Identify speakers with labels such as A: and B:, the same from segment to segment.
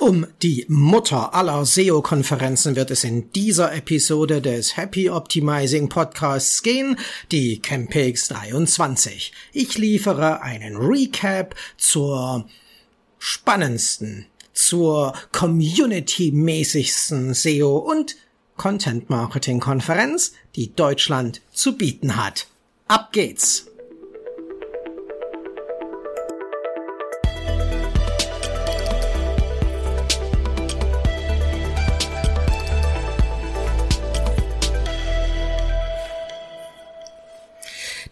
A: Um die Mutter aller SEO-Konferenzen wird es in dieser Episode des Happy Optimizing Podcasts gehen, die Campix 23. Ich liefere einen Recap zur spannendsten, zur community-mäßigsten SEO und Content-Marketing-Konferenz, die Deutschland zu bieten hat. Ab geht's!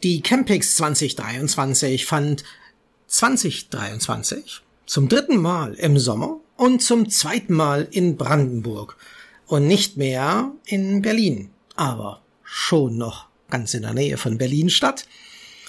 A: Die Campix 2023 fand 2023 zum dritten Mal im Sommer und zum zweiten Mal in Brandenburg und nicht mehr in Berlin, aber schon noch ganz in der Nähe von Berlin statt.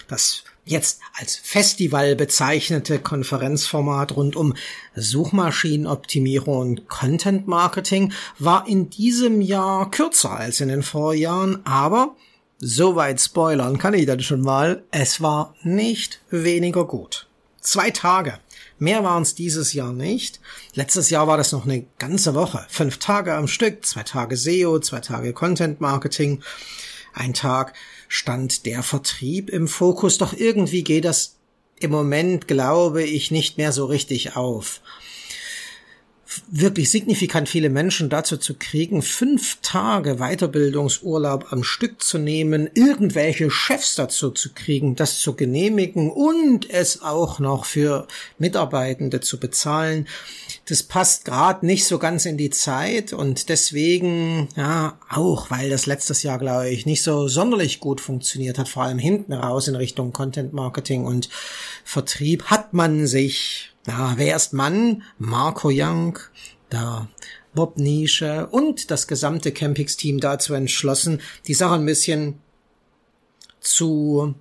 A: Das jetzt als Festival bezeichnete Konferenzformat rund um Suchmaschinenoptimierung und Content Marketing war in diesem Jahr kürzer als in den Vorjahren, aber Soweit spoilern kann ich dann schon mal. Es war nicht weniger gut. Zwei Tage. Mehr waren es dieses Jahr nicht. Letztes Jahr war das noch eine ganze Woche. Fünf Tage am Stück, zwei Tage SEO, zwei Tage Content Marketing. Ein Tag stand der Vertrieb im Fokus. Doch irgendwie geht das im Moment, glaube ich, nicht mehr so richtig auf wirklich signifikant viele Menschen dazu zu kriegen, fünf Tage Weiterbildungsurlaub am Stück zu nehmen, irgendwelche Chefs dazu zu kriegen, das zu genehmigen und es auch noch für Mitarbeitende zu bezahlen. Das passt gerade nicht so ganz in die Zeit und deswegen, ja, auch weil das letztes Jahr, glaube ich, nicht so sonderlich gut funktioniert hat, vor allem hinten raus in Richtung Content Marketing und Vertrieb, hat man sich ja, wer ist Mann? Marco Young, da Bob Nische und das gesamte Campix-Team dazu entschlossen, die Sache ein bisschen zu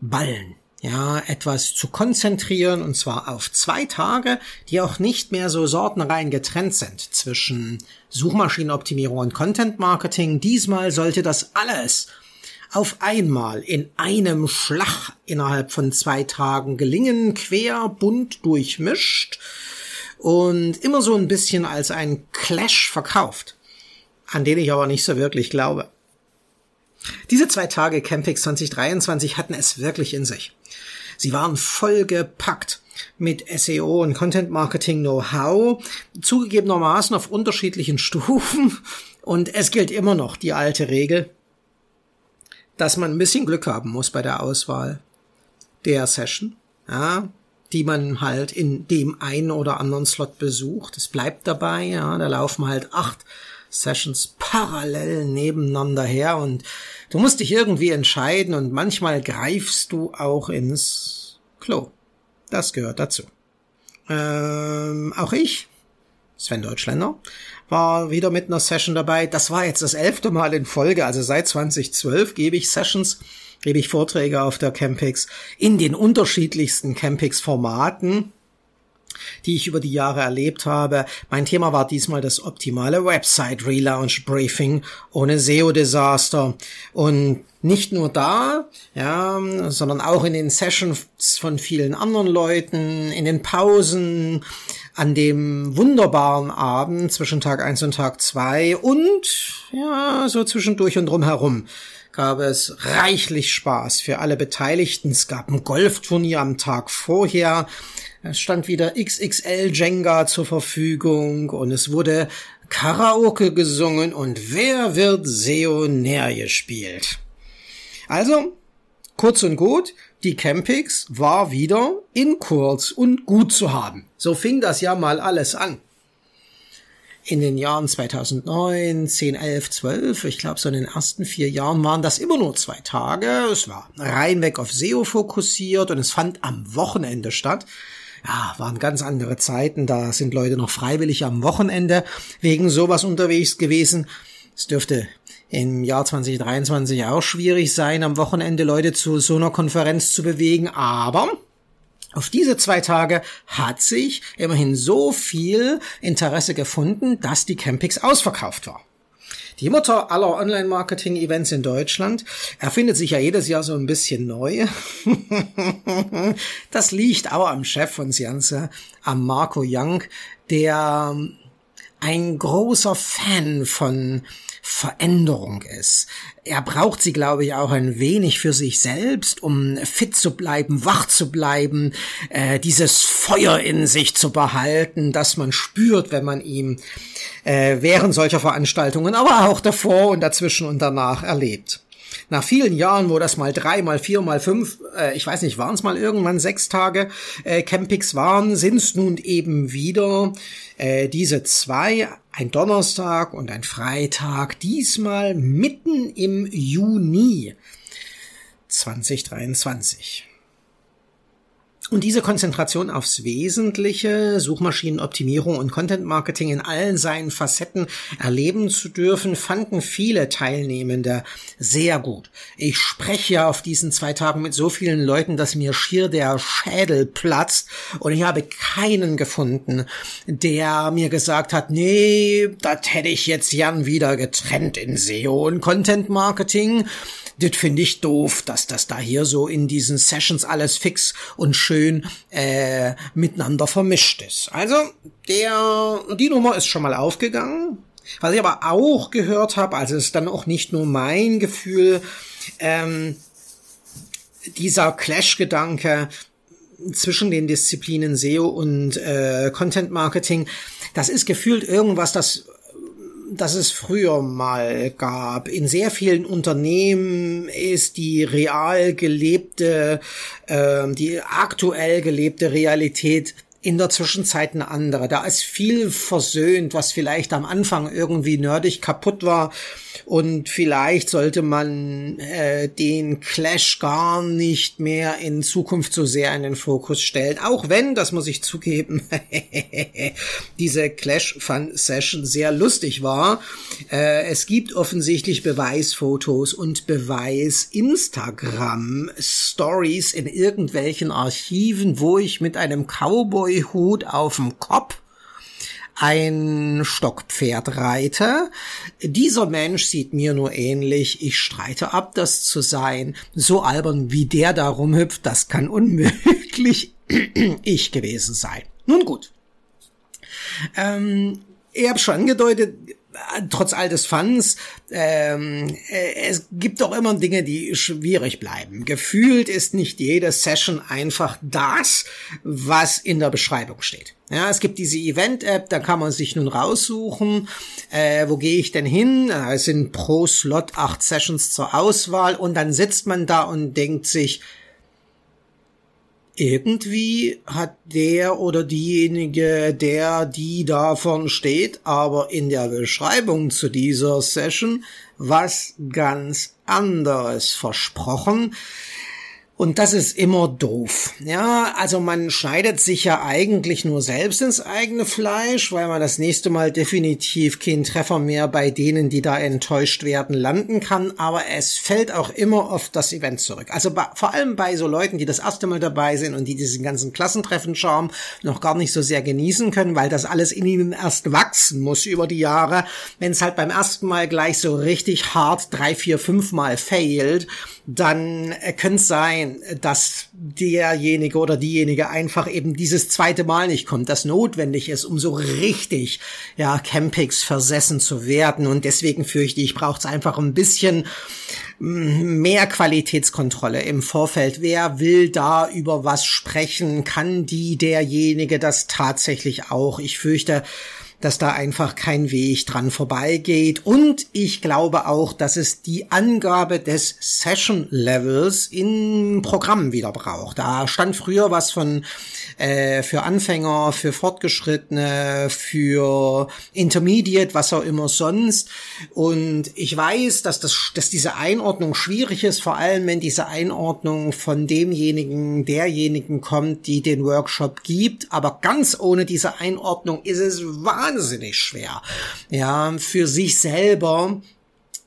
A: ballen. Ja, etwas zu konzentrieren und zwar auf zwei Tage, die auch nicht mehr so sortenrein getrennt sind zwischen Suchmaschinenoptimierung und Content Marketing. Diesmal sollte das alles auf einmal in einem Schlag innerhalb von zwei Tagen gelingen, quer, bunt durchmischt und immer so ein bisschen als ein Clash verkauft, an den ich aber nicht so wirklich glaube. Diese zwei Tage Campix 2023 hatten es wirklich in sich. Sie waren vollgepackt mit SEO und Content Marketing Know-how, zugegebenermaßen auf unterschiedlichen Stufen. Und es gilt immer noch die alte Regel dass man ein bisschen Glück haben muss bei der Auswahl der Session, ja, die man halt in dem einen oder anderen Slot besucht. Es bleibt dabei, ja, da laufen halt acht Sessions parallel nebeneinander her und du musst dich irgendwie entscheiden und manchmal greifst du auch ins Klo. Das gehört dazu. Ähm, auch ich, Sven Deutschländer, war wieder mit einer Session dabei. Das war jetzt das elfte Mal in Folge, also seit 2012 gebe ich Sessions, gebe ich Vorträge auf der Campix in den unterschiedlichsten Campix-Formaten die ich über die Jahre erlebt habe. Mein Thema war diesmal das optimale Website Relaunch Briefing ohne SEO-Desaster. Und nicht nur da, ja, sondern auch in den Sessions von vielen anderen Leuten, in den Pausen, an dem wunderbaren Abend zwischen Tag eins und Tag zwei und ja, so zwischendurch und drumherum gab es reichlich Spaß für alle Beteiligten. Es gab ein Golfturnier am Tag vorher. Es stand wieder XXL Jenga zur Verfügung und es wurde Karaoke gesungen und wer wird SEO näher gespielt. Also, kurz und gut, die Campix war wieder in kurz und gut zu haben. So fing das ja mal alles an. In den Jahren 2009, 10, 11, 12, ich glaube so in den ersten vier Jahren waren das immer nur zwei Tage. Es war reinweg auf SEO fokussiert und es fand am Wochenende statt ja, waren ganz andere Zeiten. Da sind Leute noch freiwillig am Wochenende wegen sowas unterwegs gewesen. Es dürfte im Jahr 2023 auch schwierig sein, am Wochenende Leute zu so einer Konferenz zu bewegen, aber auf diese zwei Tage hat sich immerhin so viel Interesse gefunden, dass die Campix ausverkauft war. Die Mutter aller Online-Marketing-Events in Deutschland erfindet sich ja jedes Jahr so ein bisschen neu. das liegt auch am Chef von Sianze, am Marco Young, der ein großer Fan von Veränderung ist. Er braucht sie, glaube ich, auch ein wenig für sich selbst, um fit zu bleiben, wach zu bleiben, äh, dieses Feuer in sich zu behalten, das man spürt, wenn man ihm äh, während solcher Veranstaltungen, aber auch davor und dazwischen und danach erlebt. Nach vielen Jahren, wo das mal drei, mal vier, mal fünf, äh, ich weiß nicht, waren es mal irgendwann sechs Tage äh, Campings waren, sind es nun eben wieder äh, diese zwei, ein Donnerstag und ein Freitag, diesmal mitten im Juni 2023. Und diese Konzentration aufs Wesentliche, Suchmaschinenoptimierung und Content Marketing in allen seinen Facetten erleben zu dürfen, fanden viele Teilnehmende sehr gut. Ich spreche ja auf diesen zwei Tagen mit so vielen Leuten, dass mir schier der Schädel platzt und ich habe keinen gefunden, der mir gesagt hat, nee, das hätte ich jetzt gern wieder getrennt in SEO und Content Marketing das finde ich doof, dass das da hier so in diesen Sessions alles fix und schön äh, miteinander vermischt ist. Also der die Nummer ist schon mal aufgegangen. Was ich aber auch gehört habe, also ist dann auch nicht nur mein Gefühl, ähm, dieser Clash-Gedanke zwischen den Disziplinen SEO und äh, Content Marketing, das ist gefühlt irgendwas, das das es früher mal gab. In sehr vielen Unternehmen ist die real gelebte, äh, die aktuell gelebte Realität in der Zwischenzeit eine andere. Da ist viel versöhnt, was vielleicht am Anfang irgendwie nerdig kaputt war und vielleicht sollte man äh, den Clash gar nicht mehr in Zukunft so sehr in den Fokus stellen. Auch wenn, das muss ich zugeben, diese Clash Fun Session sehr lustig war. Äh, es gibt offensichtlich Beweisfotos und Beweis Instagram Stories in irgendwelchen Archiven, wo ich mit einem Cowboy-Hut auf dem Kopf ein Stockpferd reite. Dieser Mensch sieht mir nur ähnlich. Ich streite ab, das zu sein. So albern wie der da rumhüpft, das kann unmöglich ich gewesen sein. Nun gut. Ähm, ich habe schon angedeutet, trotz all des Fans, ähm, äh, es gibt doch immer Dinge, die schwierig bleiben. Gefühlt ist nicht jede Session einfach das, was in der Beschreibung steht. Ja, es gibt diese Event-App, da kann man sich nun raussuchen, äh, wo gehe ich denn hin? Es sind pro Slot acht Sessions zur Auswahl und dann sitzt man da und denkt sich, irgendwie hat der oder diejenige, der die davon steht, aber in der Beschreibung zu dieser Session was ganz anderes versprochen. Und das ist immer doof. Ja, also man schneidet sich ja eigentlich nur selbst ins eigene Fleisch, weil man das nächste Mal definitiv keinen Treffer mehr bei denen, die da enttäuscht werden, landen kann. Aber es fällt auch immer auf das Event zurück. Also bei, vor allem bei so Leuten, die das erste Mal dabei sind und die diesen ganzen Klassentreffen-Charme noch gar nicht so sehr genießen können, weil das alles in ihnen erst wachsen muss über die Jahre. Wenn es halt beim ersten Mal gleich so richtig hart drei, vier, fünf Mal failt, dann könnte es sein, dass derjenige oder diejenige einfach eben dieses zweite Mal nicht kommt, das notwendig ist, um so richtig, ja, Campings versessen zu werden. Und deswegen fürchte ich, braucht es einfach ein bisschen mm, mehr Qualitätskontrolle im Vorfeld. Wer will da über was sprechen? Kann die, derjenige das tatsächlich auch? Ich fürchte, dass da einfach kein Weg dran vorbeigeht. Und ich glaube auch, dass es die Angabe des Session Levels in Programmen wieder braucht. Da stand früher was von äh, für Anfänger, für Fortgeschrittene, für Intermediate, was auch immer sonst. Und ich weiß, dass das, dass diese Einordnung schwierig ist, vor allem wenn diese Einordnung von demjenigen, derjenigen kommt, die den Workshop gibt. Aber ganz ohne diese Einordnung ist es wahnsinnig schwer. Ja, für sich selber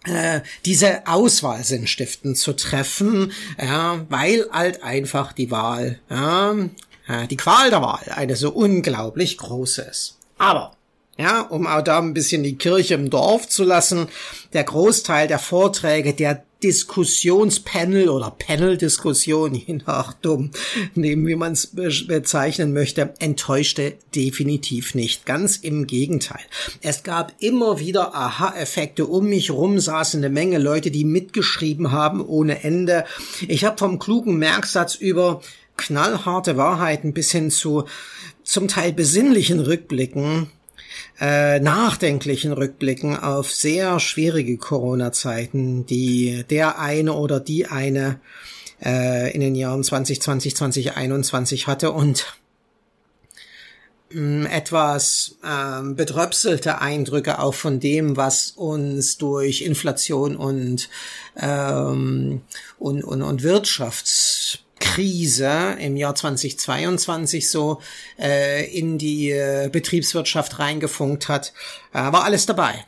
A: äh, diese Auswahl sinnstiftend zu treffen, ja, weil halt einfach die Wahl ja, die Qual der Wahl eine so unglaublich große ist. Aber Ja, um auch da ein bisschen die Kirche im Dorf zu lassen. Der Großteil der Vorträge, der Diskussionspanel oder Panel-Diskussion, je nach dumm, neben wie man es bezeichnen möchte, enttäuschte definitiv nicht. Ganz im Gegenteil. Es gab immer wieder Aha-Effekte. Um mich rum saßen eine Menge Leute, die mitgeschrieben haben ohne Ende. Ich habe vom klugen Merksatz über knallharte Wahrheiten bis hin zu zum Teil besinnlichen Rückblicken äh, nachdenklichen Rückblicken auf sehr schwierige Corona-Zeiten, die der eine oder die eine äh, in den Jahren 2020, 2021 hatte und mm, etwas ähm, betröpselte Eindrücke auch von dem, was uns durch Inflation und ähm, und, und, und Wirtschafts Krise im Jahr 2022 so äh, in die äh, Betriebswirtschaft reingefunkt hat, äh, war alles dabei.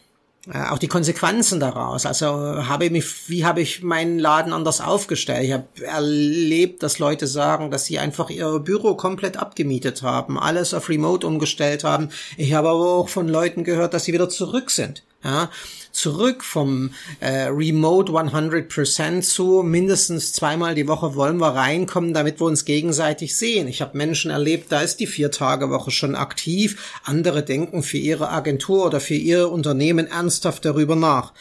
A: Äh, auch die Konsequenzen daraus. Also habe ich mich, wie habe ich meinen Laden anders aufgestellt? Ich habe erlebt, dass Leute sagen, dass sie einfach ihr Büro komplett abgemietet haben, alles auf Remote umgestellt haben. Ich habe aber auch von Leuten gehört, dass sie wieder zurück sind. Ja, zurück vom äh, Remote 100% zu mindestens zweimal die Woche wollen wir reinkommen, damit wir uns gegenseitig sehen. Ich habe Menschen erlebt, da ist die Vier-Tage-Woche schon aktiv. Andere denken für ihre Agentur oder für ihr Unternehmen ernsthaft darüber nach.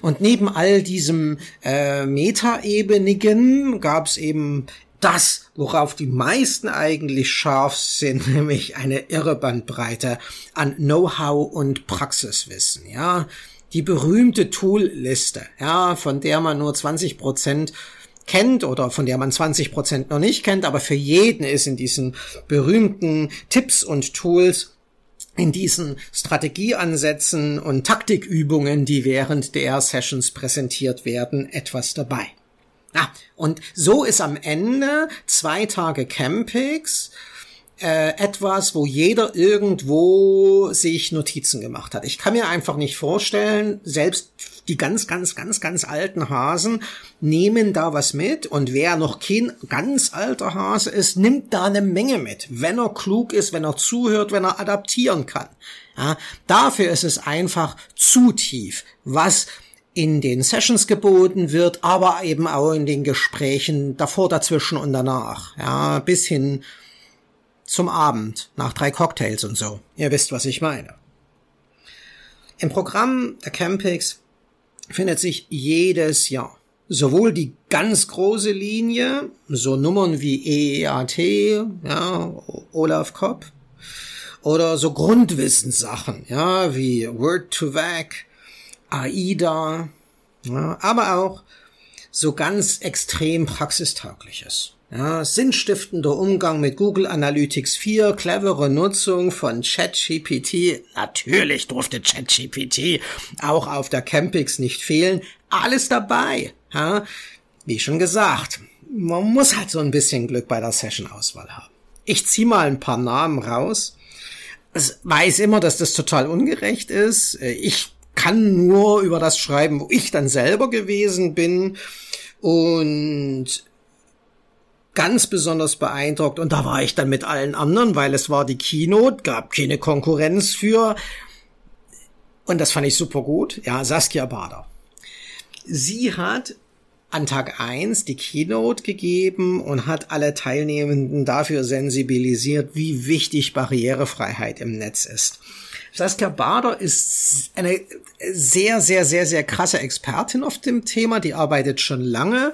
A: Und neben all diesem äh, Metaebenigen gab es eben das, worauf die meisten eigentlich scharf sind, nämlich eine irre Bandbreite an Know-how und Praxiswissen, ja. Die berühmte Tool-Liste, ja, von der man nur 20 Prozent kennt oder von der man 20 Prozent noch nicht kennt, aber für jeden ist in diesen berühmten Tipps und Tools in diesen Strategieansätzen und Taktikübungen, die während der Sessions präsentiert werden, etwas dabei. Ah, und so ist am Ende zwei Tage Campix äh, etwas, wo jeder irgendwo sich Notizen gemacht hat. Ich kann mir einfach nicht vorstellen, selbst die ganz, ganz, ganz, ganz alten Hasen nehmen da was mit und wer noch kein ganz alter Hase ist, nimmt da eine Menge mit, wenn er klug ist, wenn er zuhört, wenn er adaptieren kann. Ja, dafür ist es einfach zu tief, was in den Sessions geboten wird, aber eben auch in den Gesprächen davor, dazwischen und danach. Ja, bis hin zum Abend, nach drei Cocktails und so. Ihr wisst, was ich meine. Im Programm der Campix findet sich jedes Jahr sowohl die ganz große Linie, so Nummern wie EEAT, ja, Olaf Kopp, oder so Grundwissenssachen, ja, wie Word to Vac, AIDA, ja, aber auch so ganz extrem praxistaugliches. Ja, sinnstiftender Umgang mit Google Analytics 4, clevere Nutzung von ChatGPT. Natürlich durfte ChatGPT auch auf der Campix nicht fehlen. Alles dabei. Ja, wie schon gesagt, man muss halt so ein bisschen Glück bei der Session-Auswahl haben. Ich zieh mal ein paar Namen raus. Ich weiß immer, dass das total ungerecht ist. Ich kann nur über das schreiben, wo ich dann selber gewesen bin und ganz besonders beeindruckt und da war ich dann mit allen anderen, weil es war die Keynote, gab keine Konkurrenz für und das fand ich super gut. Ja, Saskia Bader. Sie hat an Tag eins die Keynote gegeben und hat alle Teilnehmenden dafür sensibilisiert, wie wichtig Barrierefreiheit im Netz ist. Saskia Bader ist eine sehr, sehr, sehr, sehr krasse Expertin auf dem Thema. Die arbeitet schon lange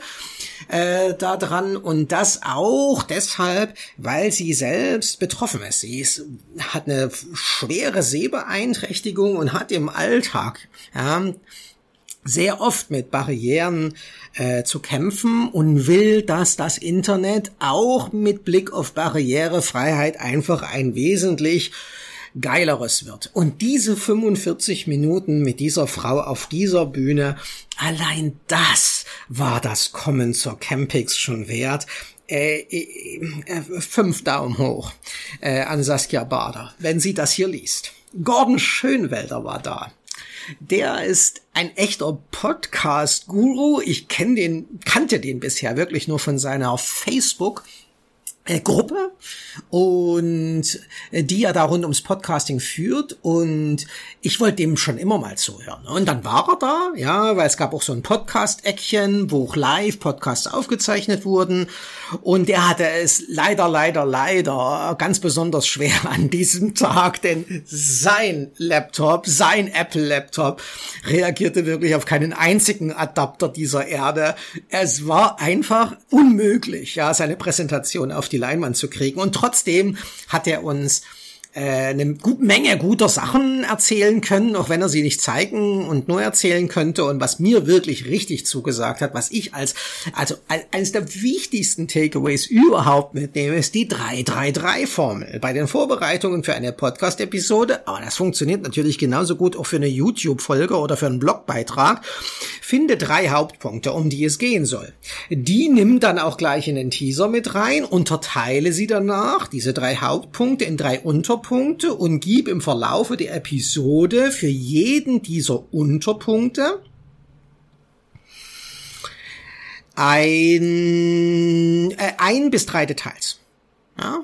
A: äh, daran und das auch deshalb, weil sie selbst betroffen ist. Sie ist, hat eine schwere Sehbeeinträchtigung und hat im Alltag ja, sehr oft mit Barrieren äh, zu kämpfen und will, dass das Internet auch mit Blick auf Barrierefreiheit einfach ein wesentlich Geileres wird. Und diese 45 Minuten mit dieser Frau auf dieser Bühne, allein das war das Kommen zur Campix schon wert. Äh, äh, äh, fünf Daumen hoch äh, an Saskia Bader, wenn sie das hier liest. Gordon Schönwelder war da. Der ist ein echter Podcast-Guru. Ich kenn den, kannte den bisher wirklich nur von seiner Facebook-Gruppe und äh, die er da rund ums Podcasting führt und ich wollte dem schon immer mal zuhören. Und dann war er da, ja, weil es gab auch so ein Podcast-Eckchen, wo auch live Podcasts aufgezeichnet wurden und er hatte es leider, leider, leider ganz besonders schwer an diesem Tag, denn sein Laptop, sein Apple-Laptop reagierte wirklich auf keinen einzigen Adapter dieser Erde. Es war einfach unmöglich, ja, seine Präsentation auf die Leinwand zu kriegen. Und trotzdem hat er uns eine gut Menge guter Sachen erzählen können, auch wenn er sie nicht zeigen und nur erzählen könnte. Und was mir wirklich richtig zugesagt hat, was ich als, also eines der wichtigsten Takeaways überhaupt mitnehme, ist die 333-Formel. Bei den Vorbereitungen für eine Podcast-Episode, aber das funktioniert natürlich genauso gut auch für eine YouTube-Folge oder für einen Blogbeitrag, finde drei Hauptpunkte, um die es gehen soll. Die nimm dann auch gleich in den Teaser mit rein, unterteile sie danach, diese drei Hauptpunkte in drei Unterpunkte Unterpunkte und gib im Verlaufe der Episode für jeden dieser Unterpunkte ein, äh, ein bis drei Details. Ja?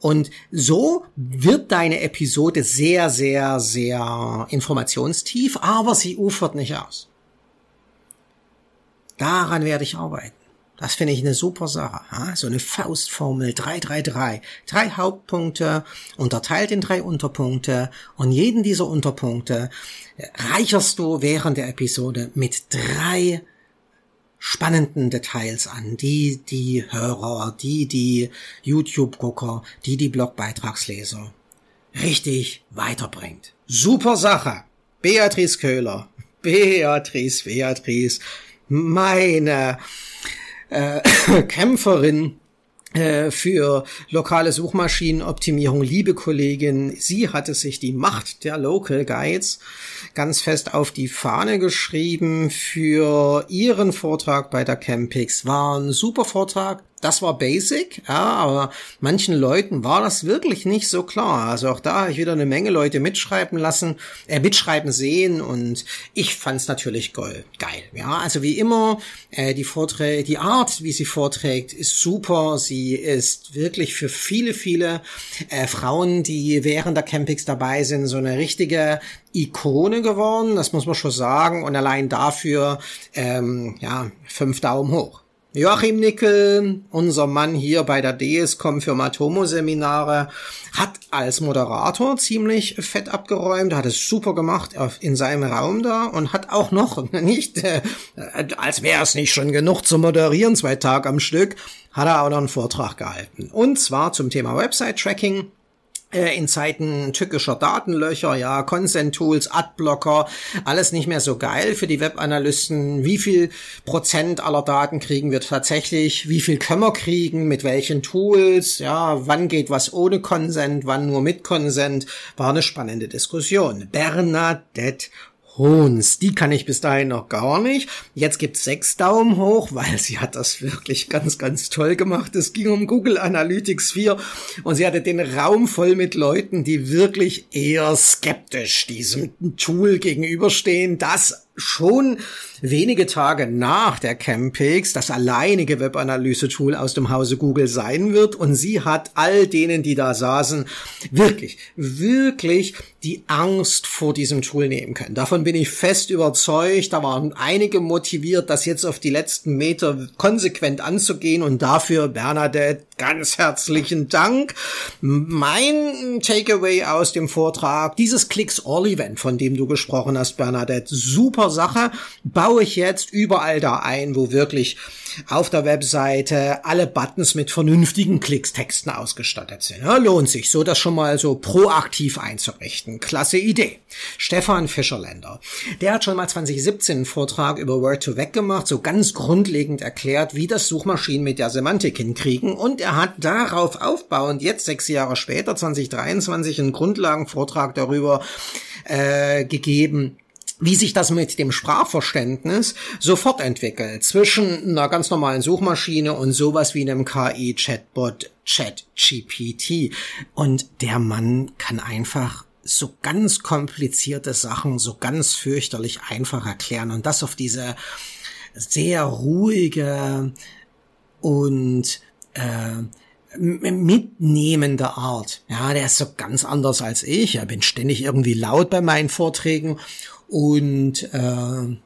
A: Und so wird deine Episode sehr, sehr, sehr informationstief, aber sie ufert nicht aus. Daran werde ich arbeiten. Das finde ich eine super Sache. Ja? So eine Faustformel 333. Drei Hauptpunkte, unterteilt in drei Unterpunkte und jeden dieser Unterpunkte reicherst du während der Episode mit drei spannenden Details an, die die Hörer, die die YouTube-Gucker, die die Blogbeitragsleser richtig weiterbringt. Super Sache. Beatrice Köhler. Beatrice, Beatrice. Meine äh, Kämpferin äh, für lokale Suchmaschinenoptimierung, liebe Kollegin, sie hatte sich die Macht der Local Guides ganz fest auf die Fahne geschrieben für ihren Vortrag bei der Campix. War ein super Vortrag, das war basic, ja, aber manchen Leuten war das wirklich nicht so klar. Also auch da habe ich wieder eine Menge Leute mitschreiben lassen, äh, mitschreiben sehen und ich fand's natürlich geil. Geil, ja. Also wie immer, äh, die Vorträge, die Art, wie sie vorträgt, ist super. Sie ist wirklich für viele, viele äh, Frauen, die während der Campings dabei sind, so eine richtige Ikone geworden. Das muss man schon sagen. Und allein dafür, ähm, ja, fünf Daumen hoch. Joachim Nickel, unser Mann hier bei der DSCOM für Matomo-Seminare, hat als Moderator ziemlich fett abgeräumt, hat es super gemacht in seinem Raum da und hat auch noch nicht, äh, als wäre es nicht schon genug zu moderieren, zwei Tage am Stück, hat er auch noch einen Vortrag gehalten. Und zwar zum Thema Website-Tracking in Zeiten tückischer Datenlöcher, ja, Consent-Tools, Adblocker, alles nicht mehr so geil für die Webanalysten. Wie viel Prozent aller Daten kriegen wir tatsächlich? Wie viel können wir kriegen? Mit welchen Tools? Ja, wann geht was ohne Consent? Wann nur mit Consent? War eine spannende Diskussion. Bernadette Hons. Die kann ich bis dahin noch gar nicht. Jetzt gibt's sechs Daumen hoch, weil sie hat das wirklich ganz, ganz toll gemacht. Es ging um Google Analytics 4 und sie hatte den Raum voll mit Leuten, die wirklich eher skeptisch diesem Tool gegenüberstehen, das schon wenige Tage nach der Campix das alleinige Webanalyse-Tool aus dem Hause Google sein wird. Und sie hat all denen, die da saßen, wirklich, wirklich die Angst vor diesem Tool nehmen können. Davon bin ich fest überzeugt. Da waren einige motiviert, das jetzt auf die letzten Meter konsequent anzugehen. Und dafür, Bernadette, ganz herzlichen Dank. Mein Takeaway aus dem Vortrag, dieses Clicks-All-Event, von dem du gesprochen hast, Bernadette, super Sache. Baue ich jetzt überall da ein, wo wirklich auf der Webseite alle Buttons mit vernünftigen Klickstexten ausgestattet sind. Ja, lohnt sich, so das schon mal so proaktiv einzurichten. Klasse Idee. Stefan Fischerländer, der hat schon mal 2017 einen Vortrag über Word2Vec gemacht, so ganz grundlegend erklärt, wie das Suchmaschinen mit der Semantik hinkriegen und er hat darauf aufbauend jetzt sechs Jahre später, 2023, einen Grundlagenvortrag darüber äh, gegeben, wie sich das mit dem Sprachverständnis sofort entwickelt zwischen einer ganz normalen Suchmaschine und sowas wie einem KI-Chatbot ChatGPT. Und der Mann kann einfach so ganz komplizierte Sachen so ganz fürchterlich einfach erklären und das auf diese sehr ruhige und äh, mitnehmende Art. Ja, der ist so ganz anders als ich. Ich bin ständig irgendwie laut bei meinen Vorträgen und äh,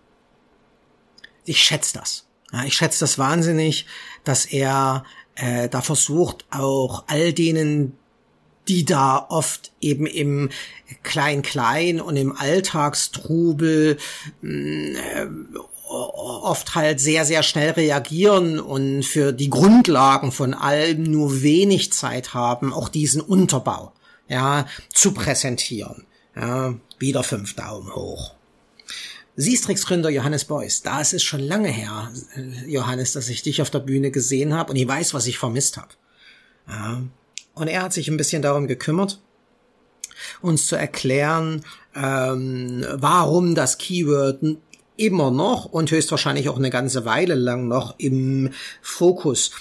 A: ich schätze das. Ja, ich schätze das wahnsinnig, dass er äh, da versucht, auch all denen, die da oft eben im Klein-Klein und im Alltagstrubel äh, oft halt sehr, sehr schnell reagieren und für die Grundlagen von allem nur wenig Zeit haben, auch diesen Unterbau, ja, zu präsentieren. Ja, wieder fünf Daumen hoch. Siestrix-Gründer Johannes Beuys, da ist es schon lange her, äh, Johannes, dass ich dich auf der Bühne gesehen habe und ich weiß, was ich vermisst habe. Und er hat sich ein bisschen darum gekümmert, uns zu erklären, ähm, warum das Keyword immer noch und höchstwahrscheinlich auch eine ganze Weile lang noch im Fokus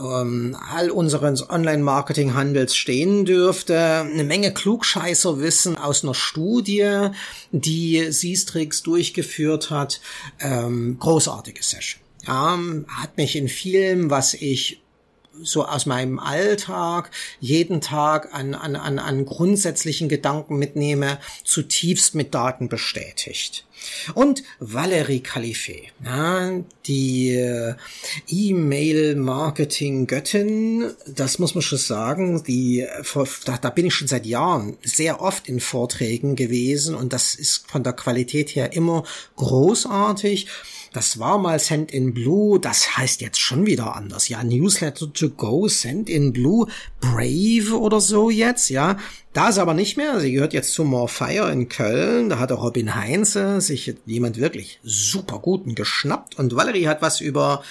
A: ähm, all unseres Online-Marketing-Handels stehen dürfte. Eine Menge Klugscheißer-Wissen aus einer Studie, die Sistrix durchgeführt hat. Ähm, großartige Session. Ja, hat mich in vielem, was ich so aus meinem Alltag jeden Tag an, an, an, an grundsätzlichen Gedanken mitnehme, zutiefst mit Daten bestätigt. Und Valerie ja, die äh, E-Mail-Marketing-Göttin, das muss man schon sagen, die, da, da bin ich schon seit Jahren sehr oft in Vorträgen gewesen und das ist von der Qualität her immer großartig. Das war mal Send in Blue, das heißt jetzt schon wieder anders. Ja, Newsletter to go, Send in Blue, Brave oder so jetzt, ja. Da ist aber nicht mehr. Sie gehört jetzt zu More Fire in Köln. Da hat auch Robin Heinze sich jemand wirklich super guten geschnappt. Und Valerie hat was über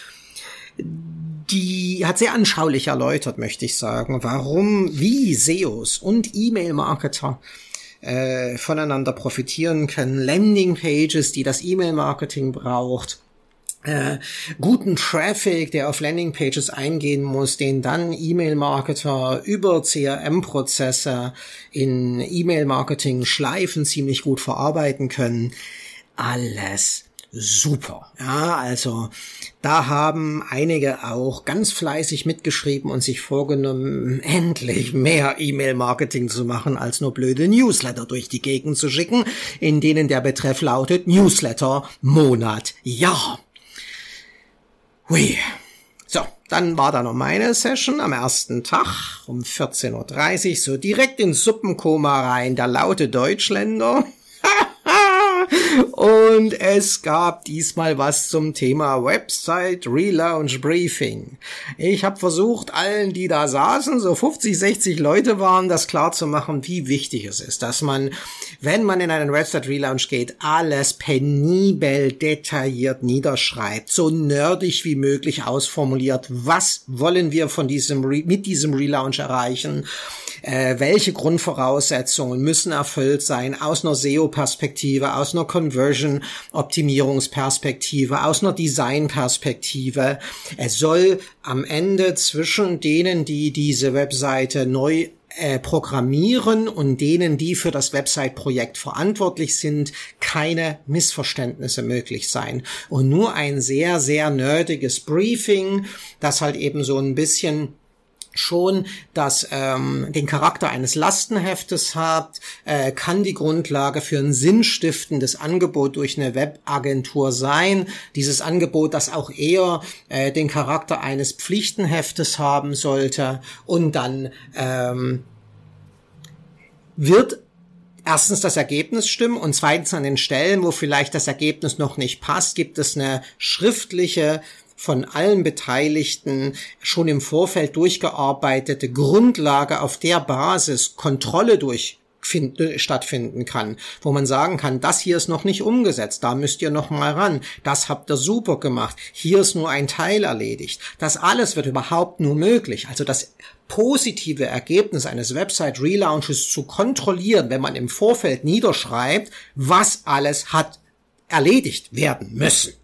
A: die hat sehr anschaulich erläutert, möchte ich sagen, warum, wie SEOs und E-Mail-Marketer äh, voneinander profitieren können. Landingpages, die das E-Mail-Marketing braucht. Äh, guten Traffic, der auf Landingpages eingehen muss, den dann E-Mail-Marketer über CRM-Prozesse in E-Mail-Marketing-Schleifen ziemlich gut verarbeiten können. Alles super. Ja, also da haben einige auch ganz fleißig mitgeschrieben und sich vorgenommen, endlich mehr E-Mail-Marketing zu machen, als nur blöde Newsletter durch die Gegend zu schicken, in denen der Betreff lautet Newsletter Monat Jahr. Hui. So, dann war da noch meine Session am ersten Tag um 14.30 Uhr, so direkt ins Suppenkoma rein, der laute Deutschländer. Und es gab diesmal was zum Thema Website Relaunch Briefing. Ich habe versucht, allen, die da saßen, so 50, 60 Leute waren, das klar zu machen, wie wichtig es ist, dass man, wenn man in einen Website Relaunch geht, alles penibel detailliert niederschreibt, so nerdig wie möglich ausformuliert, was wollen wir von diesem, mit diesem Relaunch erreichen, äh, welche Grundvoraussetzungen müssen erfüllt sein aus einer SEO-Perspektive, aus einer Conversion-Optimierungsperspektive, aus einer Design-Perspektive. Es soll am Ende zwischen denen, die diese Webseite neu äh, programmieren und denen, die für das Website-Projekt verantwortlich sind, keine Missverständnisse möglich sein. Und nur ein sehr, sehr nerdiges Briefing, das halt eben so ein bisschen schon das ähm, den Charakter eines Lastenheftes hat, äh, kann die Grundlage für ein sinnstiftendes Angebot durch eine Webagentur sein. Dieses Angebot, das auch eher äh, den Charakter eines Pflichtenheftes haben sollte und dann ähm, wird erstens das Ergebnis stimmen und zweitens an den Stellen, wo vielleicht das Ergebnis noch nicht passt, gibt es eine schriftliche von allen Beteiligten schon im Vorfeld durchgearbeitete Grundlage, auf der Basis Kontrolle durch stattfinden kann, wo man sagen kann, das hier ist noch nicht umgesetzt, da müsst ihr noch mal ran, das habt ihr super gemacht, hier ist nur ein Teil erledigt. Das alles wird überhaupt nur möglich. Also das positive Ergebnis eines Website Relaunches zu kontrollieren, wenn man im Vorfeld niederschreibt, was alles hat erledigt werden müssen.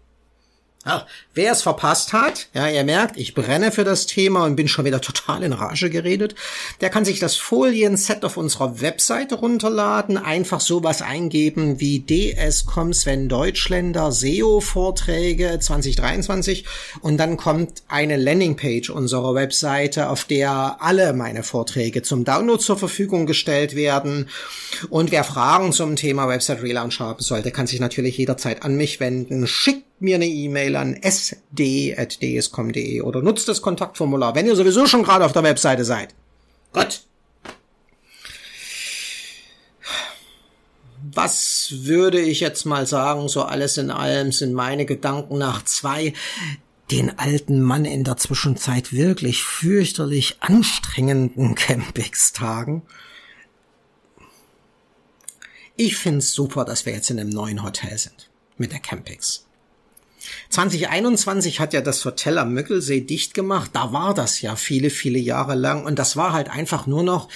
A: Ach, wer es verpasst hat, ja, ihr merkt, ich brenne für das Thema und bin schon wieder total in Rage geredet, der kann sich das Folienset auf unserer Webseite runterladen, einfach sowas eingeben wie DS.com Sven Deutschländer SEO-Vorträge 2023 und dann kommt eine Landingpage unserer Webseite, auf der alle meine Vorträge zum Download zur Verfügung gestellt werden und wer Fragen zum Thema Website Relaunch haben sollte, kann sich natürlich jederzeit an mich wenden. Schickt mir eine E-Mail an sd.dscom.de oder nutzt das Kontaktformular, wenn ihr sowieso schon gerade auf der Webseite seid. Gut. Was würde ich jetzt mal sagen, so alles in allem sind meine Gedanken nach zwei den alten Mann in der Zwischenzeit wirklich fürchterlich anstrengenden Campingstagen. Ich find's super, dass wir jetzt in einem neuen Hotel sind. Mit der Campix. 2021 hat ja das Hotel am Müggelsee dicht gemacht. Da war das ja viele, viele Jahre lang. Und das war halt einfach nur noch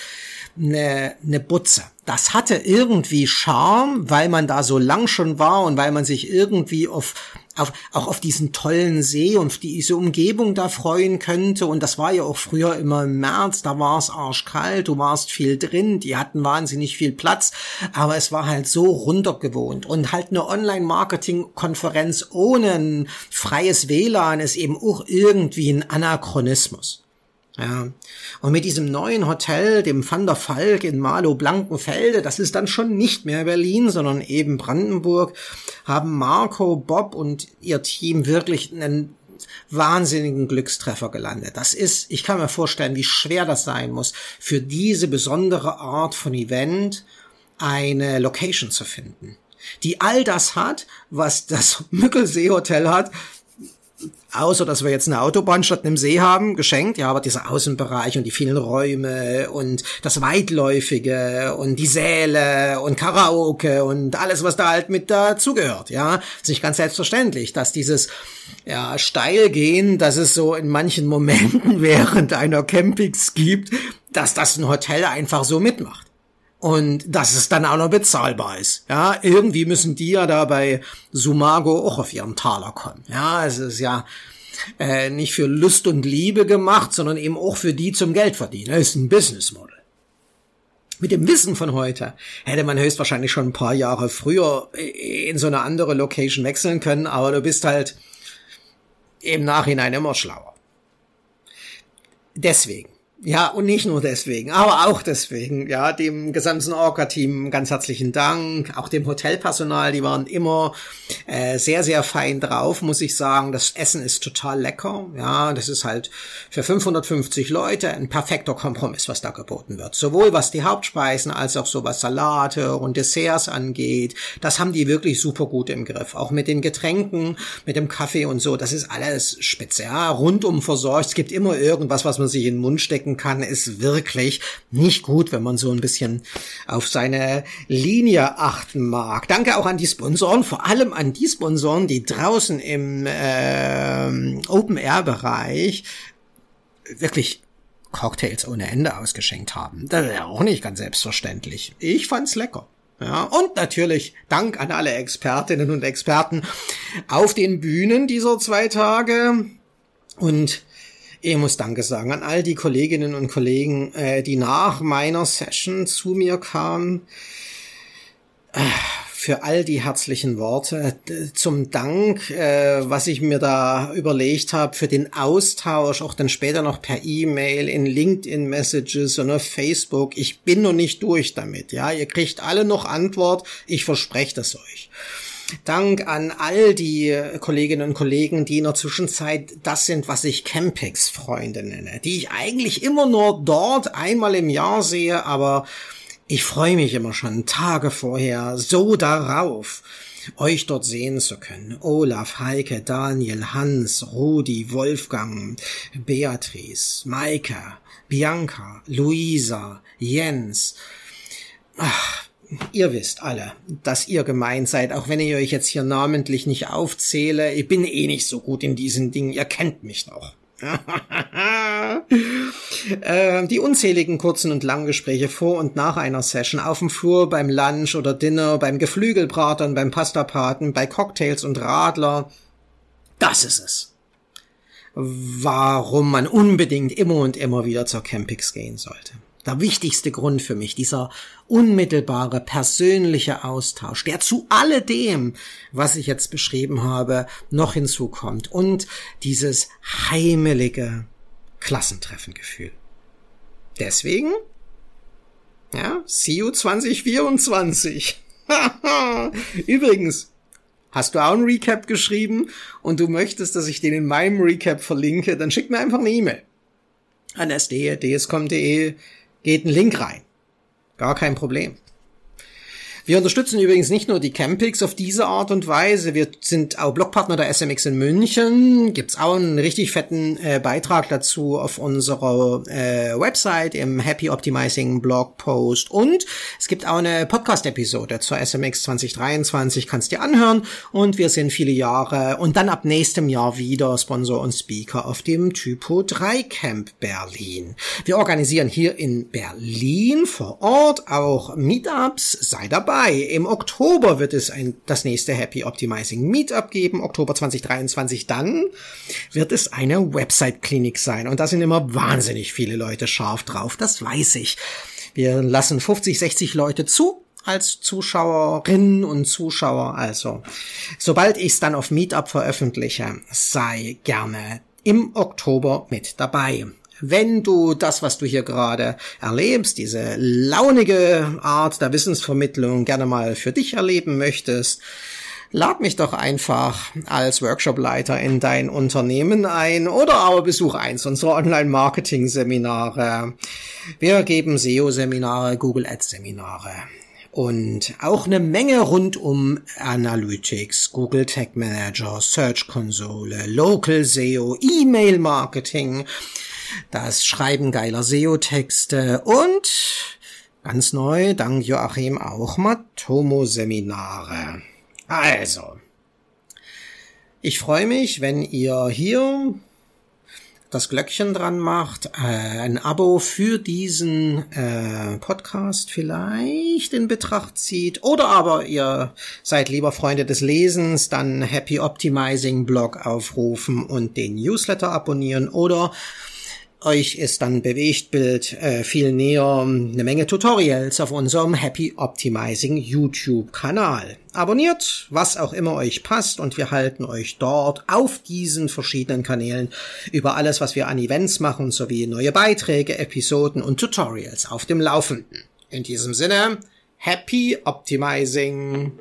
A: eine, eine Butze. Das hatte irgendwie Charme, weil man da so lang schon war und weil man sich irgendwie auf, auf, auch auf diesen tollen See und diese Umgebung da freuen könnte. Und das war ja auch früher immer im März, da war es arschkalt, du warst viel drin, die hatten wahnsinnig viel Platz, aber es war halt so runtergewohnt. Und halt eine Online-Marketing-Konferenz ohne ein freies WLAN ist eben auch irgendwie ein Anachronismus. Ja. Und mit diesem neuen Hotel, dem Van der Falk in Malo-Blankenfelde, das ist dann schon nicht mehr Berlin, sondern eben Brandenburg, haben Marco, Bob und ihr Team wirklich einen wahnsinnigen Glückstreffer gelandet. Das ist, ich kann mir vorstellen, wie schwer das sein muss, für diese besondere Art von Event eine Location zu finden die all das hat, was das Mückelsee Hotel hat, außer dass wir jetzt eine Autobahn statt einem See haben, geschenkt, ja, aber dieser Außenbereich und die vielen Räume und das Weitläufige und die Säle und Karaoke und alles, was da halt mit dazugehört, ja, ist nicht ganz selbstverständlich, dass dieses ja, Steilgehen, dass es so in manchen Momenten während einer Campings gibt, dass das ein Hotel einfach so mitmacht und dass es dann auch noch bezahlbar ist. Ja, irgendwie müssen die ja da bei Sumago auch auf ihren Taler kommen. Ja, es ist ja äh, nicht für Lust und Liebe gemacht, sondern eben auch für die zum Geld verdienen. Das ist ein Business Model. Mit dem Wissen von heute hätte man höchstwahrscheinlich schon ein paar Jahre früher in so eine andere Location wechseln können, aber du bist halt im Nachhinein immer schlauer. Deswegen ja, und nicht nur deswegen, aber auch deswegen. Ja, dem gesamten Orca-Team ganz herzlichen Dank. Auch dem Hotelpersonal, die waren immer äh, sehr, sehr fein drauf, muss ich sagen. Das Essen ist total lecker. Ja, das ist halt für 550 Leute ein perfekter Kompromiss, was da geboten wird. Sowohl was die Hauptspeisen als auch so was Salate und Desserts angeht. Das haben die wirklich super gut im Griff. Auch mit den Getränken, mit dem Kaffee und so. Das ist alles. Ja, rundum versorgt. Es gibt immer irgendwas, was man sich in den Mund stecken denken kann, ist wirklich nicht gut, wenn man so ein bisschen auf seine Linie achten mag. Danke auch an die Sponsoren, vor allem an die Sponsoren, die draußen im äh, Open-Air-Bereich wirklich Cocktails ohne Ende ausgeschenkt haben. Das ist ja auch nicht ganz selbstverständlich. Ich fand's lecker. Ja, und natürlich Dank an alle Expertinnen und Experten auf den Bühnen dieser zwei Tage. Und ich muss Danke sagen an all die Kolleginnen und Kollegen, äh, die nach meiner Session zu mir kamen. Äh, für all die herzlichen Worte. Zum Dank, äh, was ich mir da überlegt habe, für den Austausch, auch dann später noch per E-Mail, in LinkedIn-Messages und auf Facebook. Ich bin noch nicht durch damit. Ja, ihr kriegt alle noch Antwort. Ich verspreche das euch. Dank an all die Kolleginnen und Kollegen, die in der Zwischenzeit das sind, was ich Campix-Freunde nenne, die ich eigentlich immer nur dort einmal im Jahr sehe, aber ich freue mich immer schon Tage vorher so darauf, euch dort sehen zu können. Olaf, Heike, Daniel, Hans, Rudi, Wolfgang, Beatrice, Maike, Bianca, Luisa, Jens. Ach, ihr wisst alle, dass ihr gemeint seid, auch wenn ich euch jetzt hier namentlich nicht aufzähle. Ich bin eh nicht so gut in diesen Dingen, ihr kennt mich noch. äh, die unzähligen kurzen und langen Gespräche vor und nach einer Session, auf dem Flur, beim Lunch oder Dinner, beim Geflügelbratern, beim Pastapaten, bei Cocktails und Radler, Das ist es. Warum man unbedingt immer und immer wieder zur Campix gehen sollte. Der wichtigste Grund für mich, dieser unmittelbare persönliche Austausch, der zu alledem, was ich jetzt beschrieben habe, noch hinzukommt und dieses heimelige Klassentreffengefühl. Deswegen, ja, see you 2024. Übrigens, hast du auch ein Recap geschrieben und du möchtest, dass ich den in meinem Recap verlinke, dann schick mir einfach eine E-Mail an sd.dscom.de geht ein Link rein. Gar kein Problem. Wir unterstützen übrigens nicht nur die Campings auf diese Art und Weise. Wir sind auch Blogpartner der SMX in München. Gibt's auch einen richtig fetten äh, Beitrag dazu auf unserer äh, Website im Happy Optimizing Blog Post. Und es gibt auch eine Podcast-Episode zur SMX 2023. Kannst dir anhören. Und wir sind viele Jahre und dann ab nächstem Jahr wieder Sponsor und Speaker auf dem Typo 3 Camp Berlin. Wir organisieren hier in Berlin vor Ort auch Meetups. Sei dabei dabei. Im Oktober wird es ein, das nächste Happy Optimizing Meetup geben, Oktober 2023. Dann wird es eine Website-Klinik sein. Und da sind immer wahnsinnig viele Leute scharf drauf. Das weiß ich. Wir lassen 50, 60 Leute zu als Zuschauerinnen und Zuschauer. Also, sobald ich es dann auf Meetup veröffentliche, sei gerne im Oktober mit dabei. Wenn du das, was du hier gerade erlebst, diese launige Art der Wissensvermittlung gerne mal für dich erleben möchtest, lad mich doch einfach als Workshopleiter in dein Unternehmen ein oder aber besuch eins unserer Online-Marketing-Seminare. Wir geben SEO-Seminare, Google Ads-Seminare und auch eine Menge rund um Analytics, Google Tag Manager, Search Konsole, Local SEO, E-Mail Marketing, das Schreiben geiler SEO-Texte. Und ganz neu, dank Joachim, auch Matomo-Seminare. Also, ich freue mich, wenn ihr hier das Glöckchen dran macht, äh, ein Abo für diesen äh, Podcast vielleicht in Betracht zieht. Oder aber ihr seid lieber Freunde des Lesens, dann Happy Optimizing Blog aufrufen und den Newsletter abonnieren. Oder euch ist dann Bewegtbild äh, viel näher eine Menge Tutorials auf unserem Happy Optimizing YouTube-Kanal. Abonniert, was auch immer euch passt und wir halten euch dort auf diesen verschiedenen Kanälen über alles, was wir an Events machen, sowie neue Beiträge, Episoden und Tutorials auf dem Laufenden. In diesem Sinne, Happy Optimizing!